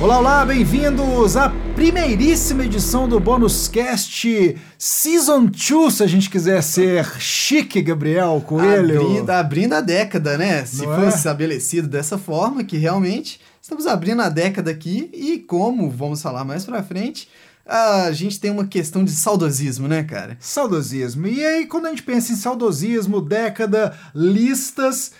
Olá, olá, bem-vindos à primeiríssima edição do Bônus Cast Season 2, se a gente quiser ser chique, Gabriel Coelho. Abrindo, abrindo a década, né? Se Não fosse é? estabelecido dessa forma, que realmente estamos abrindo a década aqui e como vamos falar mais pra frente, a gente tem uma questão de saudosismo, né, cara? Saudosismo. E aí, quando a gente pensa em saudosismo, década, listas,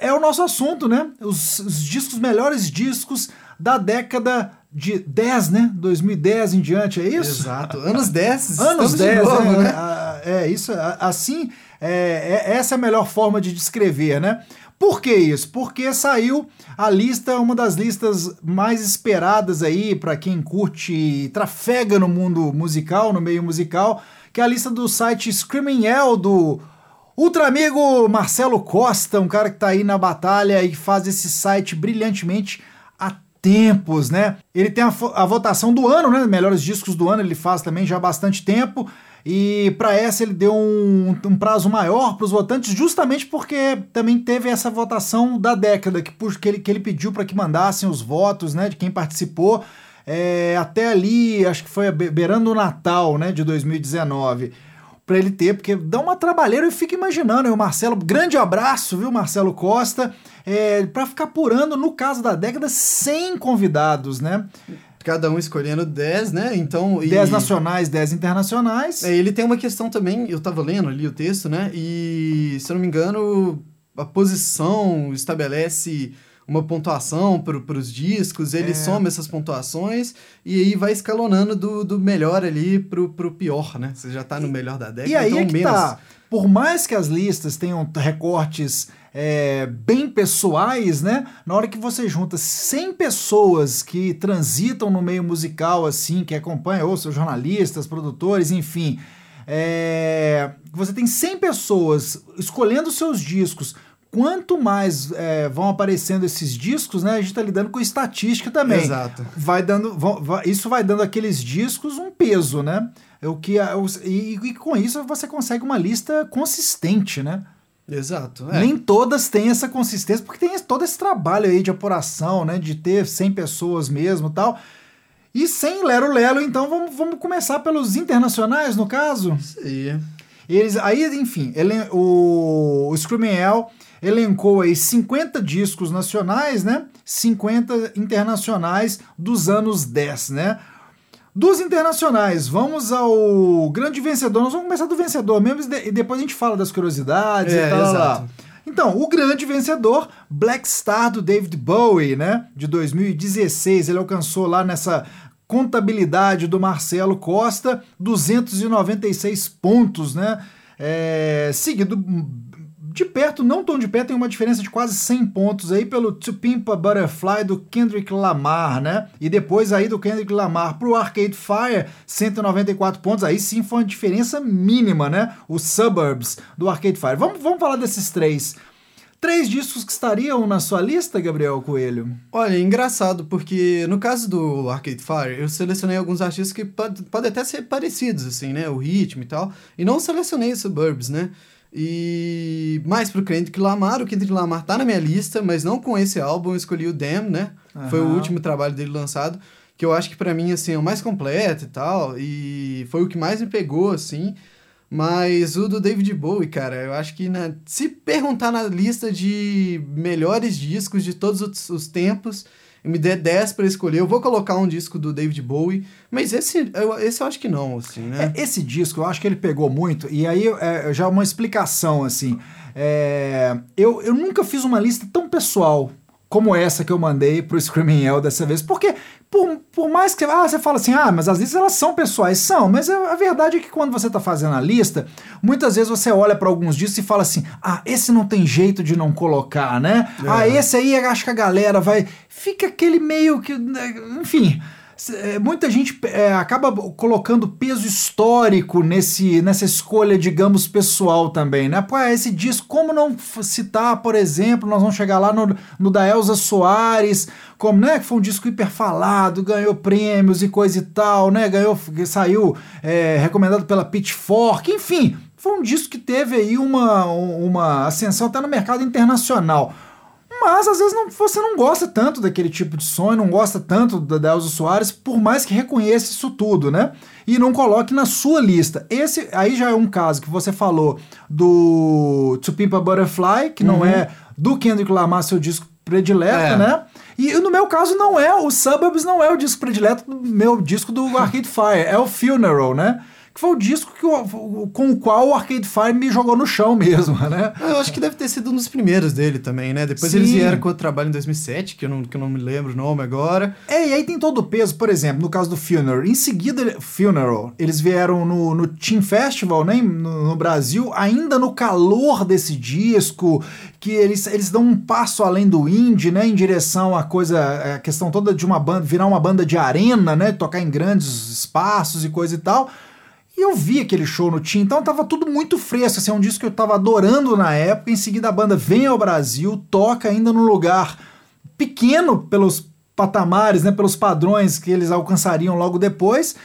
é o nosso assunto, né? Os, os discos, melhores discos da década de 10, né? 2010 em diante, é isso? Exato. Anos 10, Anos estamos 10, de novo, né? né? Ah, É, isso, assim, é, é- essa é a melhor forma de descrever, né? Por que isso? Porque saiu a lista, uma das listas mais esperadas aí para quem curte e trafega no mundo musical, no meio musical, que é a lista do site Screaming Hell do Ultra amigo Marcelo Costa, um cara que tá aí na batalha e faz esse site brilhantemente tempos, né? Ele tem a, a votação do ano, né? Melhores discos do ano ele faz também já há bastante tempo. E para essa ele deu um, um prazo maior para os votantes, justamente porque também teve essa votação da década que, que ele, que ele pediu para que mandassem os votos, né? De quem participou é, até ali, acho que foi be- beirando o Natal, né? De 2019 para ele ter, porque dá uma trabalheira eu fico imaginando, aí o Marcelo, grande abraço, viu, Marcelo Costa, é, para ficar apurando, no caso da década, 100 convidados, né? Cada um escolhendo 10, né? Então. e- 10 nacionais, 10 internacionais. É, ele tem uma questão também, eu tava lendo ali o texto, né? E, se eu não me engano, a posição estabelece uma pontuação para os discos, ele É. soma essas pontuações e aí vai escalonando do, do melhor ali pro, pro pior, né? Você já tá no melhor da década, E aí então é que menos. tá. Por mais que as listas tenham recortes é, bem pessoais, né? Na hora que você junta 100 pessoas que transitam no meio musical, assim, que acompanham, ou seus jornalistas, produtores, enfim. é, você tem 100 pessoas escolhendo seus discos. Quanto mais é, vão aparecendo esses discos, né? A gente tá lidando com estatística também Exato. vai dando, vai- isso vai dando aqueles discos um peso, né? É O que e, e com isso você consegue uma lista consistente, né? Exato. É. Nem todas têm essa consistência, porque tem todo esse trabalho aí de apuração, né? De ter 100 pessoas mesmo e tal. E sem Lero Lelo, então vamos, vamos começar pelos internacionais, no caso. Aí. Eles, aí, enfim, ele, o, o Screaming Hell elencou aí 50 discos nacionais, né? 50 internacionais dos anos 10, né? Dos internacionais, vamos ao grande vencedor. Nós vamos começar do vencedor mesmo e de- depois a gente fala das curiosidades É, e tal. exato. Então, o grande vencedor, Black Star do David Bowie, né? De 2016. Ele alcançou lá nessa contabilidade do Marcelo Costa 296 pontos, né? É, seguido de perto, não tão de perto, tem uma diferença de quase 100 pontos aí pelo To Pimp a Butterfly do Kendrick Lamar, né? E depois aí do Kendrick Lamar pro Arcade Fire, 194 pontos, aí sim foi uma diferença mínima, né? Os Suburbs do Arcade Fire. Vamos, vamos falar desses três. Três discos que estariam na sua lista, Gabriel Coelho? Olha, engraçado, porque no caso do Arcade Fire, eu selecionei alguns artistas que pod- podem até ser parecidos, assim, né? O ritmo e tal. E não selecionei os Suburbs, né? E mais pro Kendrick Lamar, o Kendrick Lamar tá na minha lista, mas não com esse álbum, eu escolhi o Damn, né? Foi o último trabalho dele lançado, que eu acho que pra mim, assim, é o mais completo e tal, e foi o que mais me pegou, assim. Mas o do David Bowie, cara, eu acho que na- se perguntar na lista de melhores discos de todos os, os tempos, me der 10 pra escolher, eu vou colocar um disco do David Bowie, mas esse eu, esse eu acho que não, assim, né? É, esse disco, eu acho que ele pegou muito, e aí é, já uma explicação, assim. É, eu, eu nunca fiz uma lista tão pessoal como essa que eu mandei pro Screaming Hell dessa vez, porque por, por mais que ah, você fala assim, ah, mas as listas elas são pessoais, são, mas a, a verdade é que quando você tá fazendo a lista, muitas vezes você olha para alguns discos e fala assim, ah, esse não tem jeito de não colocar, né? Ah, esse aí acho que a galera vai... Fica aquele meio que... né, Enfim... É, muita gente é, acaba colocando peso histórico nesse, nessa escolha, digamos, pessoal também, né? Pô, esse disco, como não citar, por exemplo, nós vamos chegar lá no, no da Elza Soares, como, né, que foi um disco hiperfalado, ganhou prêmios e coisa e tal, né? Ganhou, saiu é, recomendado pela Pitchfork, enfim, foi um disco que teve aí uma, uma ascensão até no mercado internacional. Mas às vezes não, você não gosta tanto daquele tipo de sonho, não gosta tanto da, Elza Soares, por mais que reconheça isso tudo, né? E não coloque na sua lista. Esse aí já é um caso que você falou do To Pimp a Butterfly, que não Uhum. é do Kendrick Lamar seu disco predileto, É. né? E no meu caso não é, o Suburbs não é o disco predileto do meu disco do Arcade Fire, é o Funeral, né? Que foi o disco que o- com o qual o Arcade Fire me jogou no chão mesmo, né? Eu acho que deve ter sido um dos primeiros dele também, né? Depois Sim. eles vieram com outro trabalho em 2007, que eu, não, que eu não me lembro o nome agora. É, e aí tem todo o peso, por exemplo, no caso do Funeral. Em seguida, Funeral, eles vieram no, no Team Festival, né, no, no Brasil, ainda no calor desse disco, que eles, eles dão um passo além do indie, né, em direção à coisa, a questão toda de uma banda, virar uma banda de arena, né, tocar em grandes espaços e coisa e tal. E eu vi aquele show no Team, então tava tudo muito fresco, assim, é um disco que eu tava adorando na época, em seguida a banda vem ao Brasil, toca ainda num lugar pequeno pelos patamares, né, pelos padrões que eles alcançariam logo depois.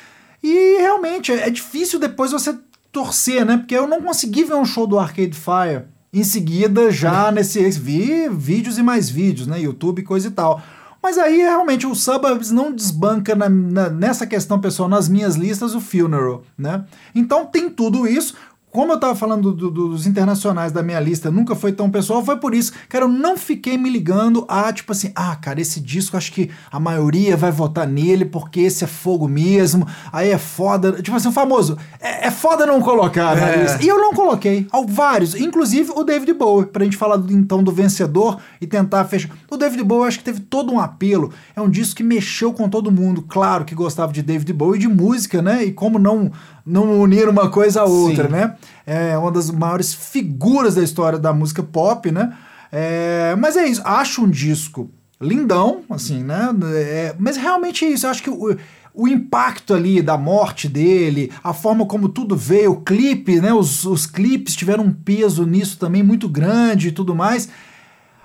E realmente é, é difícil depois você torcer, né? Porque eu não consegui ver um show do Arcade Fire em seguida já nesse vi vídeos e mais vídeos, né, YouTube coisa e tal. Mas aí realmente o Suburbs não desbanca na- na- nessa questão pessoal nas minhas listas o Funeral, né? Então tem tudo isso. Como eu tava falando do- do- dos internacionais da minha lista, nunca foi tão pessoal, foi por isso, cara, eu não fiquei me ligando a, tipo assim, ah, cara, esse disco acho que a maioria vai votar nele porque esse é fogo mesmo, aí é foda. Tipo assim, o famoso, é, é foda não colocar na É. lista. E eu não coloquei, ao vários, inclusive o David Bowie, pra gente falar do- então do vencedor e tentar fechar. O David Bowie eu acho que teve todo um apelo, é um disco que mexeu com todo mundo, claro que gostava de David Bowie e de música, né? E como não não unir uma coisa a outra, Sim. né? É uma das maiores figuras da história da música pop, né? É, mas é isso, acho um disco lindão, assim, né? É, mas realmente é isso, acho que o, o impacto ali da morte dele, a forma como tudo veio, o clipe, né? Os, os clipes tiveram um peso nisso também muito grande e tudo mais.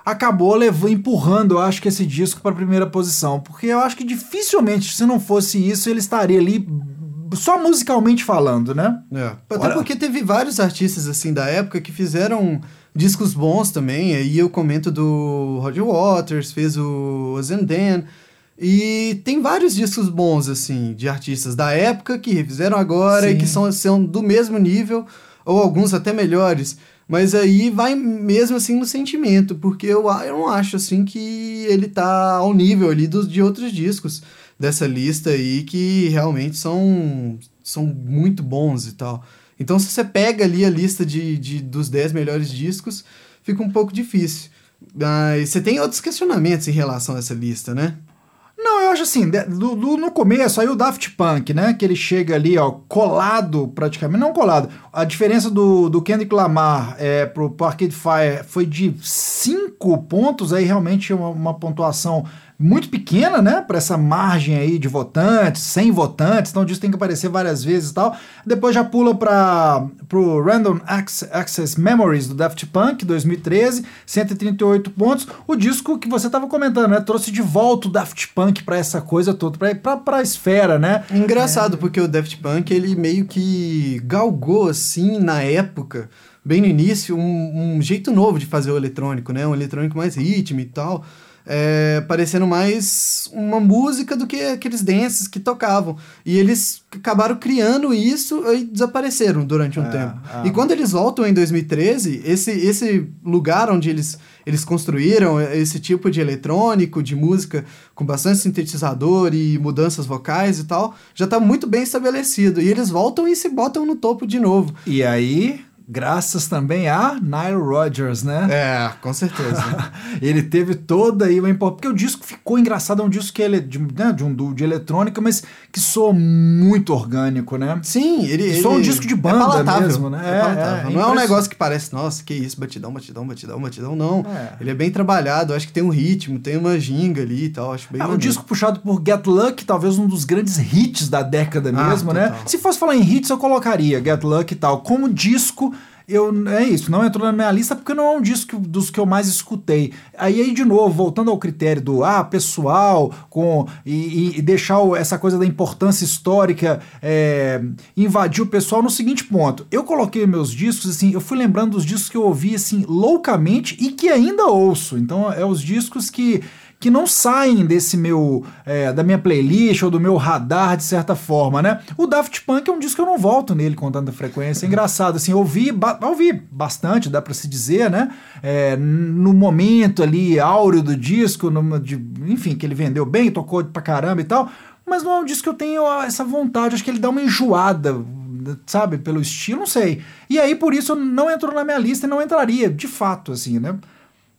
Acabou levando, empurrando, eu acho que esse disco para a primeira posição, porque eu acho que dificilmente, se não fosse isso, ele estaria ali só musicalmente falando, né? É. Até Olha- porque teve vários artistas assim da época que fizeram discos bons também. Aí eu comento do Roger Waters, fez o Zendan. E tem vários discos bons, assim, de artistas da época que refizeram agora Sim. e que são, são do mesmo nível, ou alguns até melhores. Mas aí vai mesmo assim no sentimento, porque eu, eu não acho assim que ele tá ao nível ali dos, de outros discos dessa lista aí que realmente são, são muito bons e tal. Então se você pega ali a lista de, de, dos 10 melhores discos, fica um pouco difícil. Mas você tem outros questionamentos em relação a essa lista, né? Não, eu acho assim, do- do- no começo, aí o Daft Punk, né? Que ele chega ali, ó, colado praticamente, não colado. A diferença do, do Kendrick Lamar é, pro, Arcade Fire foi de 5 pontos, aí realmente uma, uma pontuação muito pequena, né? Para essa margem aí de votantes, 100 votantes, então disso tem que aparecer várias vezes e tal. Depois já pula para pro Random Acce- Access Memories do Daft Punk, 2013, 138 pontos. O disco que você estava comentando, né? Trouxe de volta o Daft Punk para essa coisa toda, para a esfera, né? Engraçado, porque o Daft Punk, ele meio que galgou, assim, na época, bem no início, um, um jeito novo de fazer o eletrônico, né? Um eletrônico mais ritmo e tal. É, parecendo mais uma música do que aqueles dances que tocavam. E eles acabaram criando isso e desapareceram durante um É, tempo. é. E quando eles voltam em 2013, esse, esse lugar onde eles, eles construíram esse tipo de eletrônico, de música com bastante sintetizador e mudanças vocais e tal, já está muito bem estabelecido. E eles voltam e se botam no topo de novo. E aí, graças também a Nile Rodgers, né? É, com certeza. ele teve toda aí uma importância. Porque o disco ficou engraçado, é um disco que ele, de, né, de, um, de eletrônica, mas que soa muito orgânico, né? Sim, ele. Isso é um ele- disco de banda palatável, mesmo, né? É, É, é, não é um negócio que parece, nossa, que isso, batidão, batidão, batidão, batidão. Não. É. Ele é bem trabalhado, acho que tem um ritmo, tem uma ginga ali e tal. Acho bem É, o maneiro. disco puxado por Get Lucky, talvez um dos grandes hits da década Ah, mesmo, né? Se fosse falar em hits, eu colocaria Get Lucky e tal. Como disco, eu é isso, não entrou na minha lista porque não é um disco dos que eu mais escutei. Aí, aí de novo, voltando ao critério do ah, pessoal, com e, e deixar essa coisa da importância histórica é, invadir o pessoal no seguinte ponto. Eu coloquei meus discos, assim, eu fui lembrando dos discos que eu ouvi, assim, loucamente e que ainda ouço. Então, é os discos que que não saem desse meu é, da minha playlist ou do meu radar de certa forma, né? O Daft Punk é um disco que eu não volto nele com tanta frequência. É engraçado, assim, ouvi, ba ouvi bastante, dá para se dizer, né? É, no momento ali áureo do disco, numa, de, enfim, que ele vendeu bem, tocou pra caramba e tal. Mas não é um disco que eu tenho essa vontade, acho que ele dá uma enjoada, sabe, pelo estilo, não sei. E aí, por isso, não entrou na minha lista e não entraria, de fato, assim, né?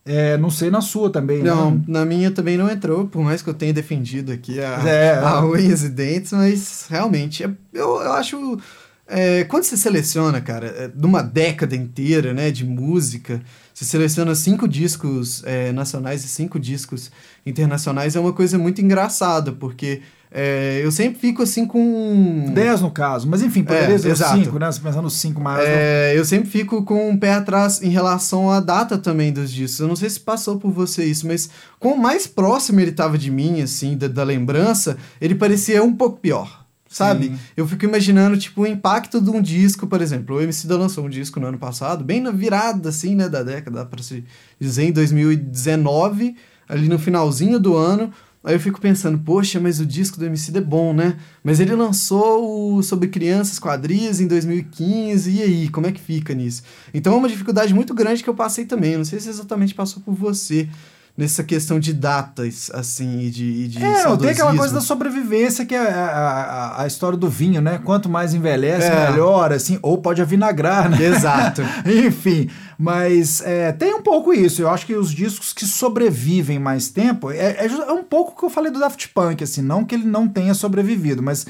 É, não sei na sua também. Não, né? na minha também não entrou, por mais que eu tenha defendido aqui a, é, a unhas e dentes, mas realmente, é, eu, eu acho. É, quando você seleciona, cara, é, numa década inteira né, de música, você seleciona cinco discos é, nacionais e cinco discos internacionais, é uma coisa muito engraçada, porque é, eu sempre fico assim com. 10 no caso, mas enfim, poderia é, ser 5, né? Você pensando nos 5 mais. É, eu sempre fico com um pé atrás em relação à data também dos discos. Eu não sei se passou por você isso, mas com mais próximo ele estava de mim, assim, da, da, lembrança, ele parecia um pouco pior. Sabe? Sim. Eu fico imaginando, tipo, o impacto de um disco, por exemplo. O MC da lançou um disco no ano passado, bem na virada, assim, né, da década, para se dizer, em 2019, ali no finalzinho do ano Aí eu fico pensando, poxa, mas o disco do MC é bom, né? Mas ele lançou o Sobre Crianças Quadris em 2015, e aí, como é que fica nisso? Então é uma dificuldade muito grande que eu passei também. Não sei se exatamente passou por você nessa questão de datas, assim, e de, e de É, não, tem aquela coisa da sobrevivência que é a, a, a história do vinho, né? Quanto mais envelhece, é. melhor, assim, ou pode avinagrar, né? Exato. Enfim, mas é, tem um pouco isso. Eu acho que os discos que sobrevivem mais tempo, é, é, é um pouco o que eu falei do Daft Punk, assim, não que ele não tenha sobrevivido, mas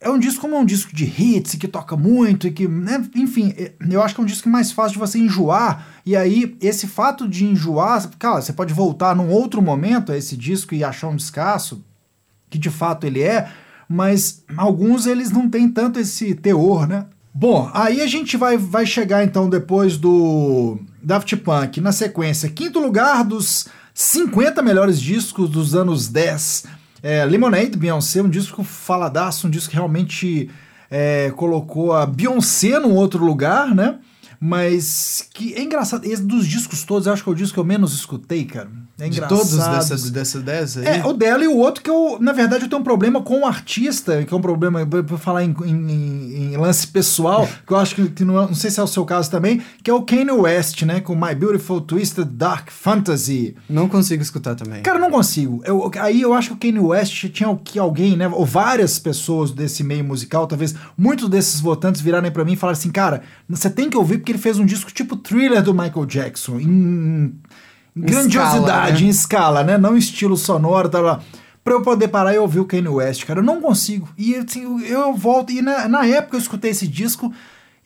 é um disco como um disco de hits que toca muito e que, né, enfim, é, eu acho que é um disco mais fácil de você enjoar. E aí, esse fato de enjoar, cara, você pode voltar num outro momento a esse disco e achar um descasso, que de fato ele é, mas alguns eles não têm tanto esse teor, né? Bom, aí a gente vai, vai chegar então depois do Daft Punk na sequência, quinto lugar dos 50 melhores discos dos anos 10 é, Lemonade, Beyoncé, um disco faladaço, um disco que realmente é, colocou a Beyoncé num outro lugar, né? Mas que é engraçado, esse dos discos todos, acho que é o disco que eu menos escutei, cara. É. De todos dessa, dessa 10 aí? É, o dela e o outro que eu, na verdade, eu tenho um problema com o artista, que é um problema, pra falar em, em, em lance pessoal, que eu acho que, que não, não, sei se é o seu caso também, que é o Kanye West, né, com My Beautiful Twisted Dark Fantasy. Não consigo escutar também. Cara, não consigo. Eu, aí eu acho que o Kanye West tinha que alguém, né, ou várias pessoas desse meio musical, talvez muitos desses votantes virarem para mim e falarem assim, cara, você tem que ouvir porque ele fez um disco tipo thriller do Michael Jackson, em grandiosidade, escala, né? em escala, né? Não estilo sonoro, tá lá. Pra eu poder parar e ouvir o Kanye West, cara. Eu não consigo. E assim, eu volto. E na, na época eu escutei esse disco,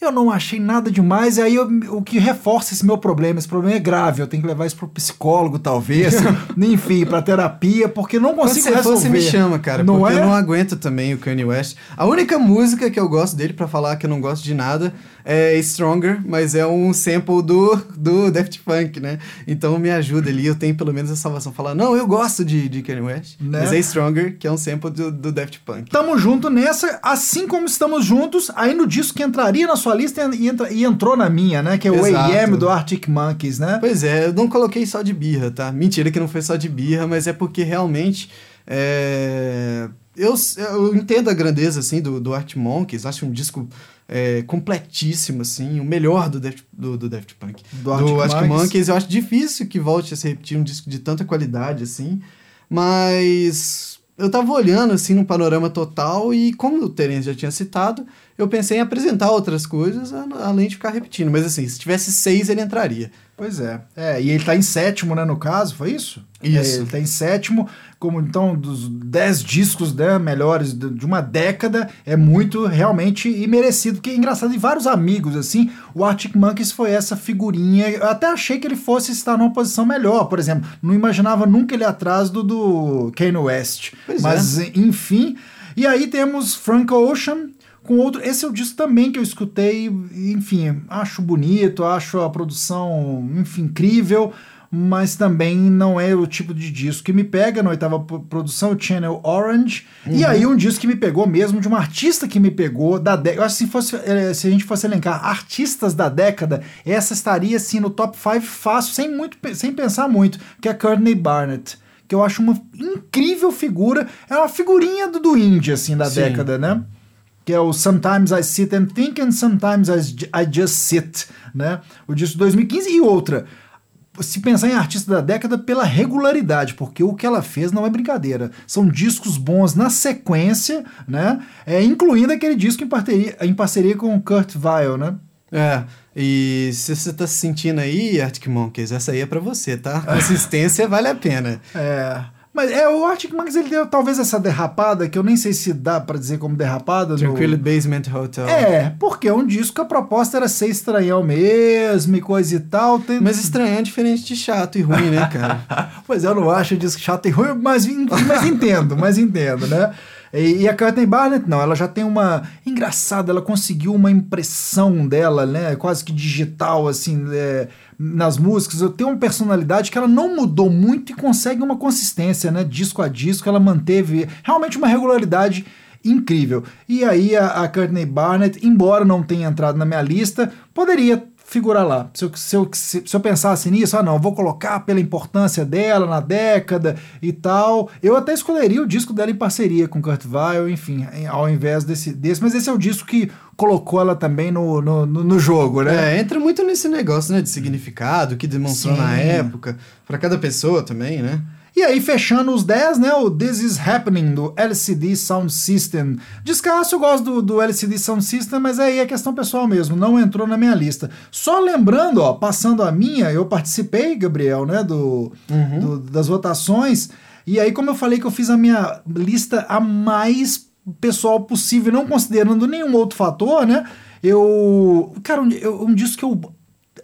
eu não achei nada demais, e aí eu, o que reforça esse meu problema, esse problema é grave, eu tenho que levar isso pro psicólogo, talvez, enfim, pra terapia, porque não consigo Quando você resolver. você me chama, cara, não porque é? eu não aguento também o Kanye West. A única música que eu gosto dele, para falar que eu não gosto de nada, é Stronger, mas é um sample do, do Daft Punk, né? Então me ajuda ali, eu tenho pelo menos a salvação. Falar, não, eu gosto de, de Kanye West, né? mas é Stronger, que é um sample do, do Daft Punk. Tamo junto nessa, assim como estamos juntos, aí no disco que entraria na sua lista e, entra, e entrou na minha, né? Que é o Exato. AM do Arctic Monkeys, né? Pois é, eu não coloquei só de birra, tá? Mentira que não foi só de birra, mas é porque realmente... É... Eu, eu entendo a grandeza, assim, do, do Art Monkeys, acho um disco é, completíssimo, assim, o melhor do Daft, do, do Daft Punk. Do Arctic, do Arctic Monkeys. Monkeys. Eu acho difícil que volte a se repetir um disco de tanta qualidade, assim, mas eu tava olhando, assim, no panorama total e como o Terence já tinha citado, eu pensei em apresentar outras coisas além de ficar repetindo. Mas, assim, se tivesse seis, ele entraria. Pois é. É, e ele tá em sétimo, né, no caso, foi isso? Isso. É, ele tá em sétimo, como então dos dez discos né, melhores de uma década, é muito realmente imerecido, porque é engraçado, e vários amigos, assim, o Arctic Monkeys foi essa figurinha, eu até achei que ele fosse estar numa posição melhor, por exemplo, não imaginava nunca ele atrás do, do Kanye West, pois mas é. enfim... E aí temos Frank Ocean, com outro. Esse é o disco também que eu escutei, enfim, acho bonito, acho a produção, enfim, incrível mas também não é o tipo de disco que me pega. Na oitava produção, o Channel Orange. Uhum. E aí, um disco que me pegou mesmo, de uma artista que me pegou da década. Eu acho que se, fosse, eh, se a gente fosse elencar artistas da década, essa estaria assim no top 5 fácil, sem, muito, sem pensar muito, que é Courtney Barnett. Que eu acho uma incrível figura. É uma figurinha do, do indie, assim, da Sim. década, né? Que é o Sometimes I Sit and Think and Sometimes I, Just Sit, né? O disco de 2015 e outra se pensar em artista da década pela regularidade, porque o que ela fez não é brincadeira. São discos bons na sequência, né? É, incluindo aquele disco em parceria, em parceria com o Kurt Weill, né? É, e se você tá se sentindo aí, Arctic Monkeys, essa aí é pra você, tá? Consistência vale a pena. É. Mas é, o Arctic Monkeys ele deu talvez essa derrapada, que eu nem sei se dá para dizer como derrapada. Tranquilo no... Basement Hotel. É, porque é um disco que a proposta era ser estranhão mesmo e coisa e tal. Tem... Mas estranhão é diferente de chato e ruim, né, cara? pois é, eu não acho o disco chato e ruim, mas, mas entendo, mas entendo, né? E, e a Courtney Barnett, não, ela já tem uma. Engraçado, ela conseguiu uma impressão dela, né? Quase que digital, assim, é, nas músicas. Eu tenho uma personalidade que ela não mudou muito e consegue uma consistência, né? Disco a disco, ela manteve realmente uma regularidade incrível. E aí a, a Courtney Barnett, embora não tenha entrado na minha lista, poderia figurar lá. Se eu, se, eu, se, eu pensasse nisso, ah não, vou colocar pela importância dela na década e tal, eu até escolheria o disco dela em parceria com Kurt Weill, enfim, ao invés desse, desse. Mas esse é o disco que colocou ela também no, no, no jogo, né? É, entra muito nesse negócio, né, de significado, que demonstrou Sim. na época, para cada pessoa também, né? E aí, fechando os 10, né? O This Is Happening, do LCD Sound System. Descasso, eu gosto do, do LCD Sound System, mas aí é questão pessoal mesmo, não entrou na minha lista. Só lembrando, ó, passando a minha, eu participei, Gabriel, né, do, uhum. do das votações. E aí, como eu falei que eu fiz a minha lista a mais pessoal possível, não considerando nenhum outro fator, né? Eu. Cara, um, um disco que eu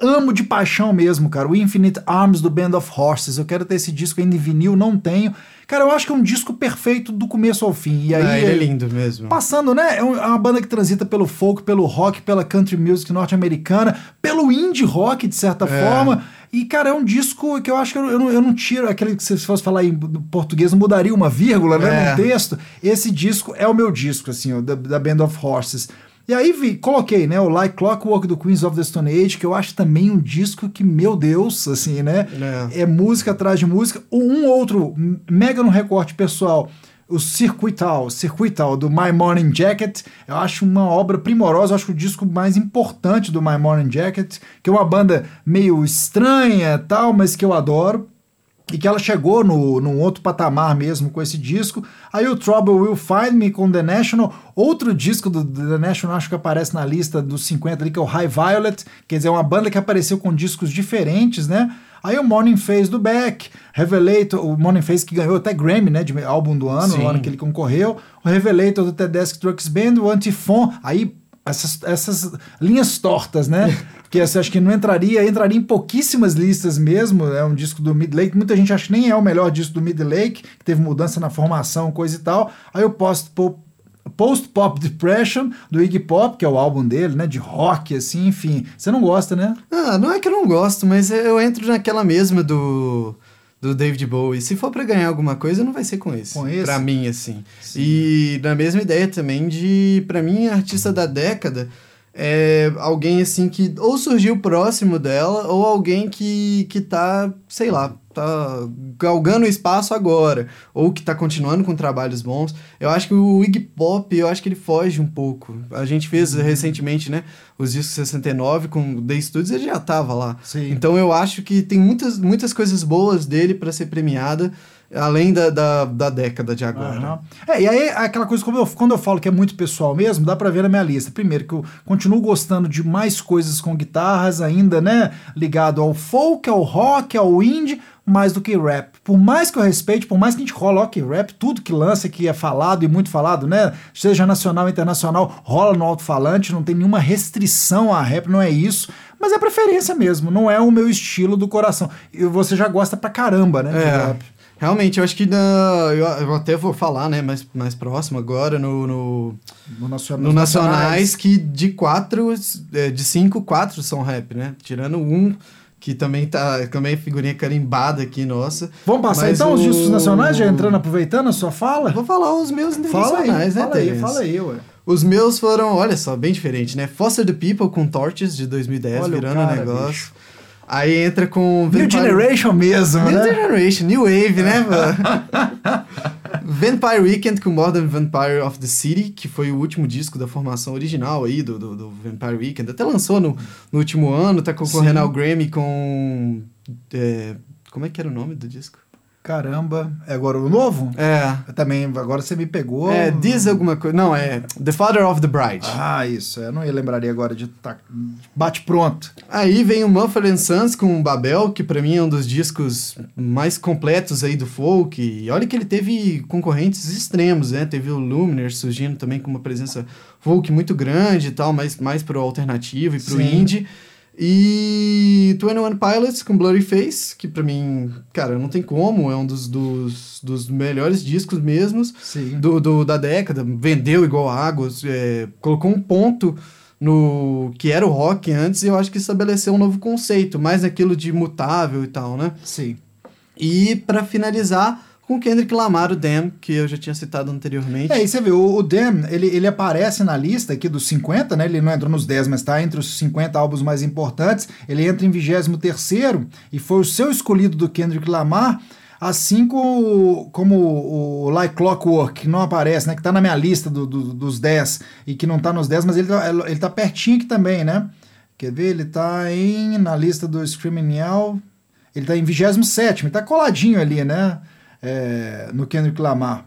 amo de paixão mesmo, cara. O Infinite Arms do Band of Horses. Eu quero ter esse disco ainda em vinil, não tenho. Cara, eu acho que é um disco perfeito do começo ao fim. E aí, é, ele é lindo mesmo. Passando, né? É, é uma banda que transita pelo folk, pelo rock, pela country music norte-americana, pelo indie rock, de certa é. forma. E, cara, é um disco que eu acho que eu, eu, não, eu não tiro aquele que se fosse falar em português, não mudaria uma vírgula, né? É. No texto. Esse disco é o meu disco, assim, da, da Band of Horses. E aí vi, coloquei, né, o Like Clockwork do Queens of the Stone Age, que eu acho também um disco que, meu Deus, assim, né, é, é música atrás de música. Um outro, mega no recorte pessoal, o Circuital, Circuital do My Morning Jacket, eu acho uma obra primorosa, eu acho o disco mais importante do My Morning Jacket, que é uma banda meio estranha tal, mas que eu adoro e que ela chegou no, num outro patamar mesmo com esse disco. Aí o Trouble Will Find Me com The National, outro disco do The National, acho que aparece na lista dos 50 ali, que é o High Violet, quer dizer, uma banda que apareceu com discos diferentes, né? Aí o Morning Phase do Beck, Revelator, o Morning Phase que ganhou até Grammy, né, de álbum do ano, Sim. no ano que ele concorreu, o Revelator do Tedeschi Trucks Band, o Antifon, aí essas, essas linhas tortas, né? que essa, acho que não entraria, entraria em pouquíssimas listas mesmo. É um disco do Mid Lake. Muita gente acha que nem é o melhor disco do Mid Lake, que teve mudança na formação, coisa e tal. Aí eu posto Post Pop Depression do Iggy Pop, que é o álbum dele, né, de rock assim, enfim. Você não gosta, né? Ah, não é que eu não gosto, mas eu entro naquela mesma do do David Bowie. Se for para ganhar alguma coisa, não vai ser com esse. Com esse? Pra mim, assim. Sim. E na mesma ideia também de, para mim, artista da década é alguém assim que ou surgiu próximo dela ou alguém que, que tá, sei lá, tá galgando espaço agora ou que tá continuando com trabalhos bons. Eu acho que o Iggy Pop, eu acho que ele foge um pouco. A gente fez uhum. recentemente, né, os discos 69 com The Studios, ele já tava lá. Sim. Então eu acho que tem muitas muitas coisas boas dele para ser premiada além da, da, da, década de agora. Uhum. É, e aí aquela coisa, quando eu, quando eu falo que é muito pessoal mesmo, dá pra ver na minha lista. Primeiro, que eu continuo gostando de mais coisas com guitarras, ainda, né? Ligado ao folk, ao rock, ao indie, mais do que rap. Por mais que eu respeite, por mais que a gente coloque rap, tudo que lança, que é falado e muito falado, né? Seja nacional internacional, rola no alto-falante, não tem nenhuma restrição a rap, não é isso. Mas é preferência mesmo, não é o meu estilo do coração. E você já gosta pra caramba, né? É. Realmente, eu acho que na, eu, eu até vou falar, né, mais, mais próximo agora, no, no, No, nacional, no Nacionais, que de quatro, é, de cinco, quatro são rap, né? Tirando um que também tá, também é figurinha carimbada aqui, nossa. Vamos passar Mas então os o- discos nacionais, já entrando, aproveitando a sua fala? Vou falar os meus Fala aí, internacionais, né, fala aí, fala aí, ué. Os meus foram, olha só, bem diferente, né? Foster the People com Torches de 2010, Olha o virando cara, o negócio. bicho. Aí entra com New Generation mesmo, New né? Generation, New Wave, né? mano? Vampire Weekend com Modern Vampire of the City, que foi o último disco da formação original aí do, do, do Vampire Weekend. Até lançou no, no último ano, tá concorrendo Sim. ao Grammy com. é, como é que era o nome do disco? Caramba. É agora o novo? É. Também, agora você me pegou. É, This alguma coisa. Não, é The Father of the Bride. Ah, isso. Eu não ia lembraria agora de tá, bate pronto. Aí vem o Mumford Sons com Babel, que pra mim é um dos discos mais completos aí do folk. E olha que ele teve concorrentes extremos, né? Teve o Luminar surgindo também com uma presença folk muito grande e tal, mais, mais pro alternativo e pro Sim. indie. E 21 Pilots com Blurry Face, que pra mim, cara, não tem como, é um dos, dos, dos melhores discos mesmos do, do- da década, vendeu igual água, é, colocou um ponto no que era o rock antes e eu acho que estabeleceu um novo conceito, mais naquilo de mutável e tal, né? Sim. E pra finalizar, com Kendrick Lamar, o Damn, que eu já tinha citado anteriormente. É, e você vê, o, o ele, ele aparece na lista aqui dos 50, né? Ele não entrou nos 10, mas tá entre os 50 álbuns mais importantes. Ele entra em 23 e foi o seu escolhido do Kendrick Lamar, assim como, como o Like Clockwork, que não aparece, né? Que tá na minha lista do- do- dos 10 e que não tá nos 10, mas ele tá, ele tá pertinho aqui também, né? Quer ver? Ele tá em, na lista do Screaming ele tá em 27, ele tá coladinho ali, né? É, no Kendrick Lamar.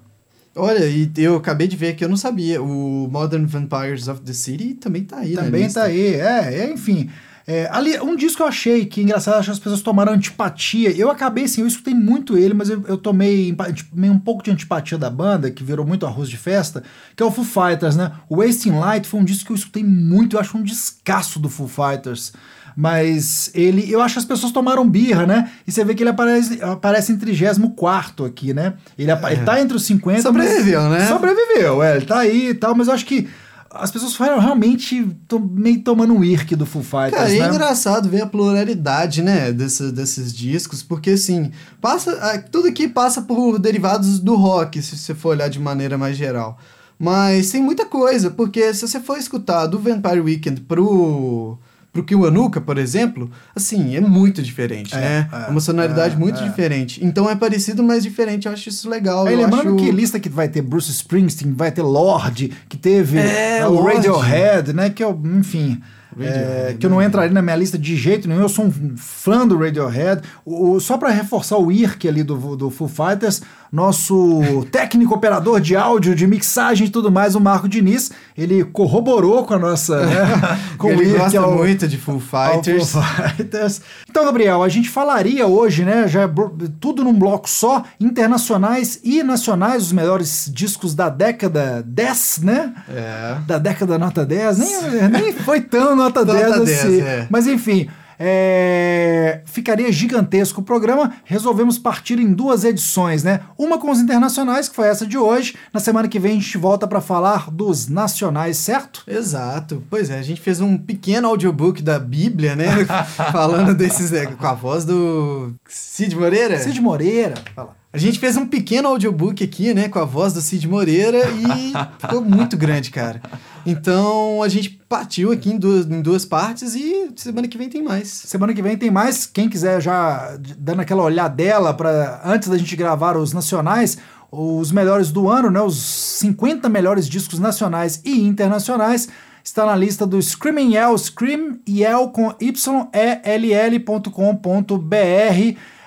Olha, e eu acabei de ver que eu não sabia, o Modern Vampires of the City também tá aí Também tá aí, é, é, enfim. É, ali, um disco que eu achei que engraçado, acho que as pessoas tomaram antipatia. Eu acabei assim, eu escutei muito ele, mas eu, eu tomei meio um pouco de antipatia da banda, que virou muito arroz de festa, que é o Foo Fighters, né? O Wasting Light foi um disco que eu escutei muito, eu acho um descasso do Foo Fighters. Mas ele, eu acho que as pessoas tomaram birra, né? E você vê que ele aparece, aparece em 34 aqui, né? Ele, apa- ele tá entre os 50. mas- Sobreviveu, né? Sobreviveu, é, ele tá aí e tal, mas eu acho que as pessoas foram realmente to- meio tomando um irque do Foo Fighters, Cara, é né? engraçado ver a pluralidade, né, desse, desses discos, porque assim, passa, tudo aqui passa por derivados do rock, se você for olhar de maneira mais geral. Mas tem muita coisa, porque se você for escutar do Vampire Weekend pro pro Kiwanuka, por exemplo, assim, é muito diferente, É, né? é, É uma sonoridade é, muito é. diferente. Então é parecido, mas diferente. Eu acho isso legal. Aí lembrando acho... que lista que vai ter Bruce Springsteen, vai ter Lorde, que teve É, o Lorde. Radiohead, né? Que eu, enfim. é, que eu não né? entraria na minha lista de jeito nenhum, eu sou um fã do Radiohead. O, o- só para reforçar o IRC ali do, do Foo Fighters, nosso técnico operador de áudio, de mixagem e tudo mais, o Marco Diniz, ele corroborou com a nossa. Né, com Ele o gosta ao- muito de ao Fighters. Foo Fighters. Então, Gabriel, a gente falaria hoje, né? Já bro- tudo num bloco só, internacionais e nacionais, os melhores discos da década 10, né? É. Da década nota 10, nem, nem foi tão nota 10 Nota assim. 10, é. Mas enfim. É, ficaria gigantesco o programa. Resolvemos partir em duas edições, né? Uma com os internacionais, que foi essa de hoje. Na semana que vem a gente volta para falar dos nacionais, certo? Exato. Pois é, a gente fez um pequeno audiobook da Bíblia, né? Falando desses. né, com a voz do Cid Moreira. Cid Moreira. Fala. A gente fez um pequeno audiobook aqui, né? Com a voz do Cid Moreira e ficou muito grande, cara. Então a gente partiu aqui em duas, em duas partes e semana que vem tem mais. Semana que vem tem mais. Quem quiser já dando aquela olhadela para antes da gente gravar os nacionais, os melhores do ano, né? Os 50 melhores discos nacionais e internacionais. Está na lista do Screaming Yell, Scream Yell com YELL.com.br.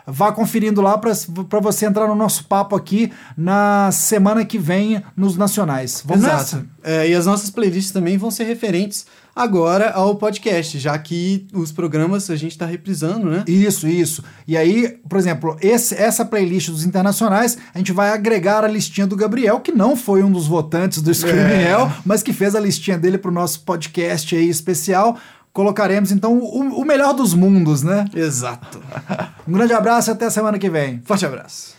Vá conferindo lá para você entrar no nosso papo aqui na semana que vem nos nacionais. Vamos nessa? É, e as nossas playlists também vão ser referentes agora ao podcast, já que os programas a gente está reprisando, né? Isso, isso. E aí, por exemplo, esse- essa playlist dos internacionais, a gente vai agregar a listinha do Gabriel, que não foi um dos votantes do Screaming É. Hell, mas que fez a listinha dele pro nosso podcast aí especial. Colocaremos, então, o, o melhor dos mundos, né? Exato. Um grande abraço e até a semana que vem. Forte abraço.